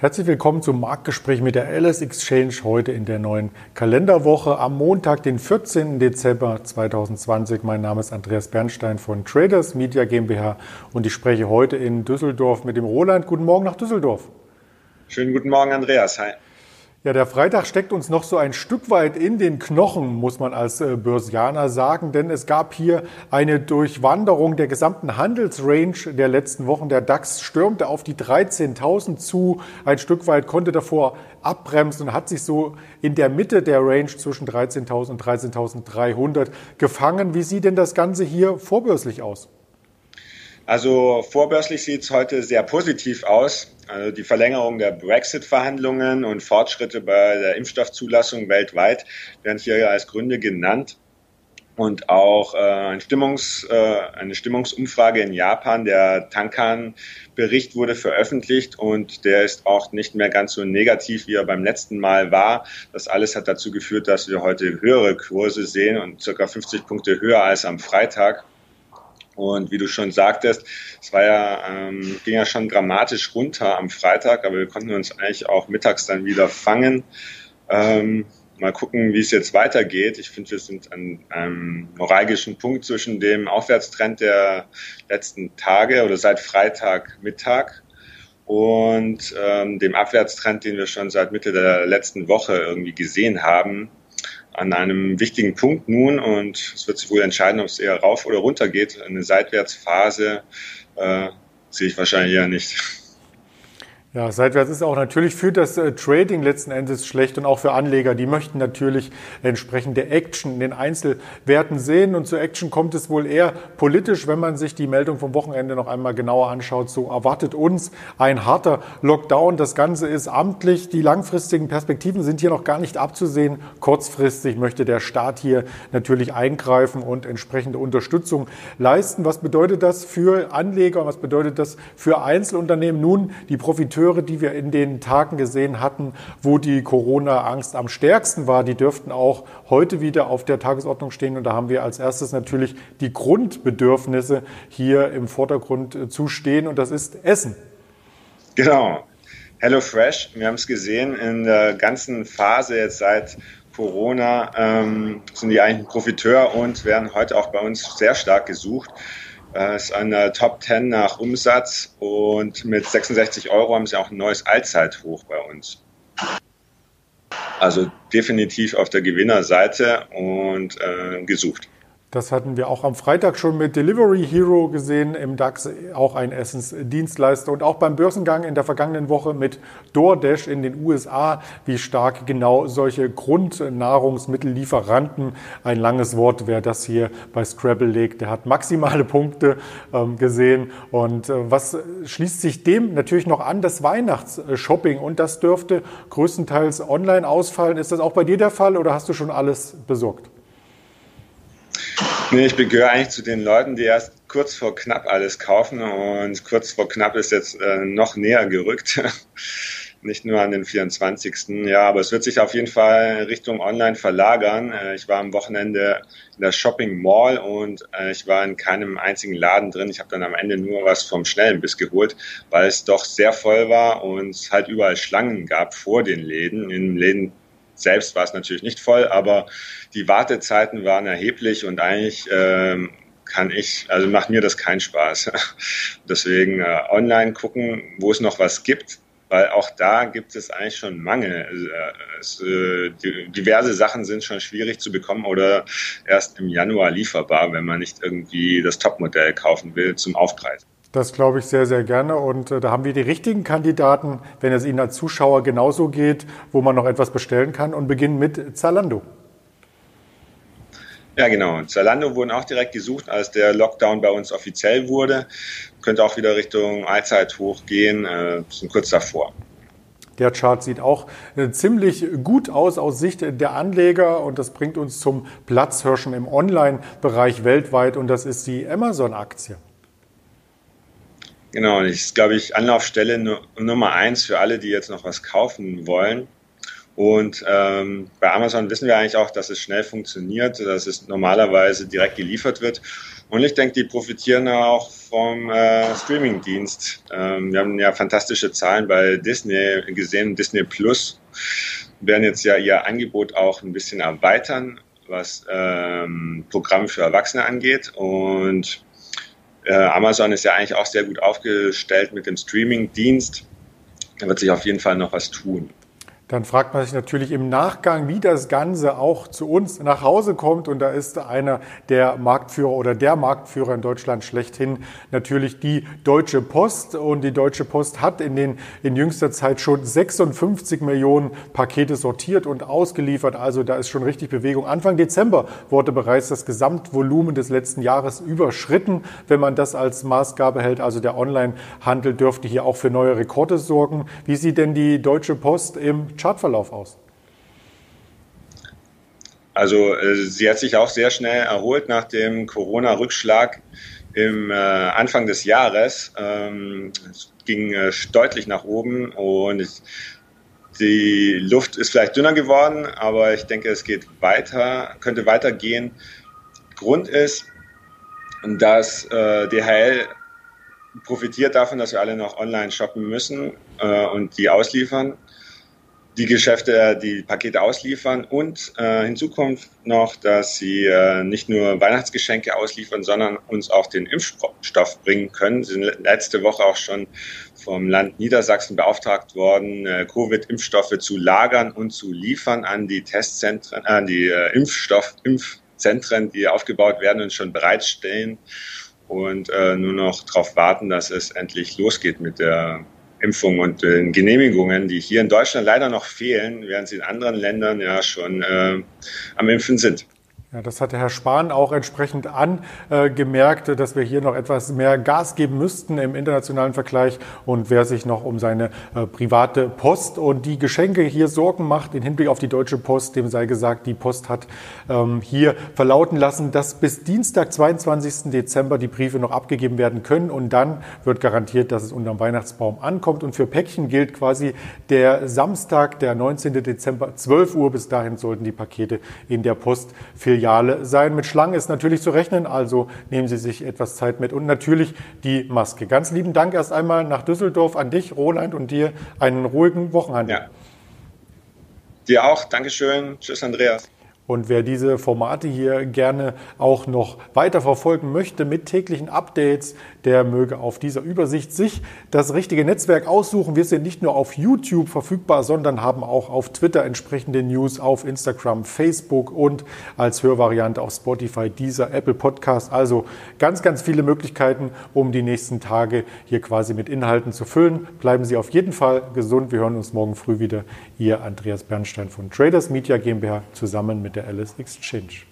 Herzlich willkommen zum Marktgespräch mit der LS Exchange heute in der neuen Kalenderwoche am Montag, den 14. Dezember 2020. Mein Name ist Andreas Bernstein von Traders Media GmbH und ich spreche heute in Düsseldorf mit dem Roland. Guten Morgen nach Düsseldorf. Schönen guten Morgen, Andreas. Hi. Ja, der Freitag steckt uns noch so ein Stück weit in den Knochen, muss man als äh, Börsianer sagen, denn es gab hier eine Durchwanderung der gesamten Handelsrange der letzten Wochen. Der DAX stürmte auf die 13.000 zu, ein Stück weit konnte davor abbremsen und hat sich so in der Mitte der Range zwischen 13.000 und 13.300 gefangen. Wie sieht denn das Ganze hier vorbörslich aus? Also vorbörslich sieht es heute sehr positiv aus. Also die Verlängerung der Brexit-Verhandlungen und Fortschritte bei der Impfstoffzulassung weltweit werden hier als Gründe genannt. Und auch äh, ein Stimmungs, äh, eine Stimmungsumfrage in Japan, der Tankan-Bericht wurde veröffentlicht und der ist auch nicht mehr ganz so negativ, wie er beim letzten Mal war. Das alles hat dazu geführt, dass wir heute höhere Kurse sehen und circa 50 Punkte höher als am Freitag. Und wie du schon sagtest, es war ja, ähm, ging ja schon dramatisch runter am Freitag, aber wir konnten uns eigentlich auch mittags dann wieder fangen. Ähm, mal gucken, wie es jetzt weitergeht. Ich finde, wir sind an einem neuralgischen Punkt zwischen dem Aufwärtstrend der letzten Tage oder seit Freitagmittag und ähm, dem Abwärtstrend, den wir schon seit Mitte der letzten Woche irgendwie gesehen haben an einem wichtigen Punkt nun und es wird sich wohl entscheiden, ob es eher rauf oder runter geht. Eine Seitwärtsphase äh, sehe ich wahrscheinlich eher nicht. Ja, seitwärts ist auch natürlich für das äh, Trading letzten Endes schlecht und auch für Anleger. Die möchten natürlich entsprechend der Action in den Einzelwerten sehen. Und zur Action kommt es wohl eher politisch, wenn man sich die Meldung vom Wochenende noch einmal genauer anschaut. So erwartet uns ein harter Lockdown. Das Ganze ist amtlich. Die langfristigen Perspektiven sind hier noch gar nicht abzusehen. Kurzfristig möchte der Staat hier natürlich eingreifen und entsprechende Unterstützung leisten. Was bedeutet das für Anleger? Was bedeutet das für Einzelunternehmen? Nun, die Profiteure Akteure, die wir in den Tagen gesehen hatten, wo die Corona-Angst am stärksten war, die dürften auch heute wieder auf der Tagesordnung stehen. Und da haben wir als erstes natürlich die Grundbedürfnisse hier im Vordergrund äh, zu stehen. Und das ist Essen. Genau. Hello Fresh, wir haben es gesehen in der ganzen Phase jetzt seit Corona ähm, sind die eigentlich ein Profiteur und werden heute auch bei uns sehr stark gesucht. Äh, ist der Top 10 nach Umsatz und mit 66 Euro haben sie auch ein neues Allzeithoch bei uns. Also definitiv auf der Gewinnerseite und äh, gesucht. Das hatten wir auch am Freitag schon mit Delivery Hero gesehen, im DAX auch ein Essensdienstleister und auch beim Börsengang in der vergangenen Woche mit DoorDash in den USA, wie stark genau solche Grundnahrungsmittellieferanten, ein langes Wort, wer das hier bei Scrabble legt, der hat maximale Punkte ähm, gesehen. Und äh, was schließt sich dem natürlich noch an? Das Weihnachtsshopping und das dürfte größtenteils online ausfallen. Ist das auch bei dir der Fall oder hast du schon alles besorgt? Nee, ich gehöre eigentlich zu den Leuten, die erst kurz vor knapp alles kaufen und kurz vor knapp ist jetzt äh, noch näher gerückt. Nicht nur an den 24. Ja, aber es wird sich auf jeden Fall Richtung Online verlagern. Äh, ich war am Wochenende in der Shopping Mall und äh, ich war in keinem einzigen Laden drin. Ich habe dann am Ende nur was vom Schnellenbiss geholt, weil es doch sehr voll war und es halt überall Schlangen gab vor den Läden. In Läden selbst war es natürlich nicht voll, aber die Wartezeiten waren erheblich und eigentlich ähm, kann ich, also macht mir das keinen Spaß. Deswegen äh, online gucken, wo es noch was gibt, weil auch da gibt es eigentlich schon Mangel. Also, äh, es, äh, diverse Sachen sind schon schwierig zu bekommen oder erst im Januar lieferbar, wenn man nicht irgendwie das Topmodell kaufen will zum Aufpreis. Das glaube ich sehr, sehr gerne. Und äh, da haben wir die richtigen Kandidaten, wenn es Ihnen als Zuschauer genauso geht, wo man noch etwas bestellen kann und beginnen mit Zalando. Ja, genau. Zalando wurden auch direkt gesucht, als der Lockdown bei uns offiziell wurde. Könnte auch wieder Richtung Allzeithoch gehen, äh, sind kurz davor. Der Chart sieht auch äh, ziemlich gut aus aus Sicht der Anleger und das bringt uns zum Platzhirschen im Online-Bereich weltweit und das ist die Amazon-Aktie. Genau, das ist, glaube ich, Anlaufstelle Nummer eins für alle, die jetzt noch was kaufen wollen. Und ähm, bei Amazon wissen wir eigentlich auch, dass es schnell funktioniert, dass es normalerweise direkt geliefert wird. Und ich denke, die profitieren auch vom äh, Streaming-Dienst. Ähm, wir haben ja fantastische Zahlen bei Disney gesehen. Disney Plus werden jetzt ja ihr Angebot auch ein bisschen erweitern, was ähm, Programme für Erwachsene angeht. Und äh, Amazon ist ja eigentlich auch sehr gut aufgestellt mit dem Streaming-Dienst. Da wird sich auf jeden Fall noch was tun. Dann fragt man sich natürlich im Nachgang, wie das Ganze auch zu uns nach Hause kommt. Und da ist einer der Marktführer oder der Marktführer in Deutschland schlechthin natürlich die Deutsche Post. Und die Deutsche Post hat in, den, in jüngster Zeit schon 56 Millionen Pakete sortiert und ausgeliefert. Also da ist schon richtig Bewegung. Anfang Dezember wurde bereits das Gesamtvolumen des letzten Jahres überschritten, wenn man das als Maßgabe hält. Also der Onlinehandel dürfte hier auch für neue Rekorde sorgen. Wie sieht denn die Deutsche Post im Chartverlauf aus? Also äh, sie hat sich auch sehr schnell erholt nach dem Corona-Rückschlag im äh, Anfang des Jahres. Ähm, es ging äh, deutlich nach oben und die Luft ist vielleicht dünner geworden, aber ich denke, es geht weiter, könnte weitergehen. Grund ist, dass äh, DHL profitiert davon, dass wir alle noch online shoppen müssen äh, und die ausliefern die Geschäfte die Pakete ausliefern und äh, hinzu kommt noch, dass sie äh, nicht nur Weihnachtsgeschenke ausliefern, sondern uns auch den Impfstoff bringen können. Sie sind letzte Woche auch schon vom Land Niedersachsen beauftragt worden, äh, Covid-Impfstoffe zu lagern und zu liefern an die Testzentren, an die äh, Impfstoff, Impfzentren, die aufgebaut werden und schon bereitstellen und äh, nur noch darauf warten, dass es endlich losgeht mit der Impfung und den Genehmigungen, die hier in Deutschland leider noch fehlen, während sie in anderen Ländern ja schon äh, am Impfen sind. Ja, das hatte Herr Spahn auch entsprechend angemerkt, dass wir hier noch etwas mehr Gas geben müssten im internationalen Vergleich. Und wer sich noch um seine äh, private Post und die Geschenke hier Sorgen macht, in Hinblick auf die Deutsche Post, dem sei gesagt, die Post hat ähm, hier verlauten lassen, dass bis Dienstag, 22. Dezember die Briefe noch abgegeben werden können. Und dann wird garantiert, dass es unterm Weihnachtsbaum ankommt. Und für Päckchen gilt quasi der Samstag, der 19. Dezember, 12 Uhr. Bis dahin sollten die Pakete in der Post für Filiale sein. Mit Schlangen ist natürlich zu rechnen, also nehmen Sie sich etwas Zeit mit und natürlich die Maske. Ganz lieben Dank erst einmal nach Düsseldorf an dich, Roland, und dir einen ruhigen Wochenende. Ja. Dir auch. Dankeschön. Tschüss, Andreas. Und wer diese Formate hier gerne auch noch weiter verfolgen möchte mit täglichen Updates, der möge auf dieser Übersicht sich das richtige Netzwerk aussuchen. Wir sind nicht nur auf YouTube verfügbar, sondern haben auch auf Twitter entsprechende News, auf Instagram, Facebook und als Hörvariante auf Spotify, dieser Apple Podcast. Also ganz, ganz viele Möglichkeiten, um die nächsten Tage hier quasi mit Inhalten zu füllen. Bleiben Sie auf jeden Fall gesund. Wir hören uns morgen früh wieder. Ihr Andreas Bernstein von Traders Media GmbH zusammen mit der der Alice Exchange.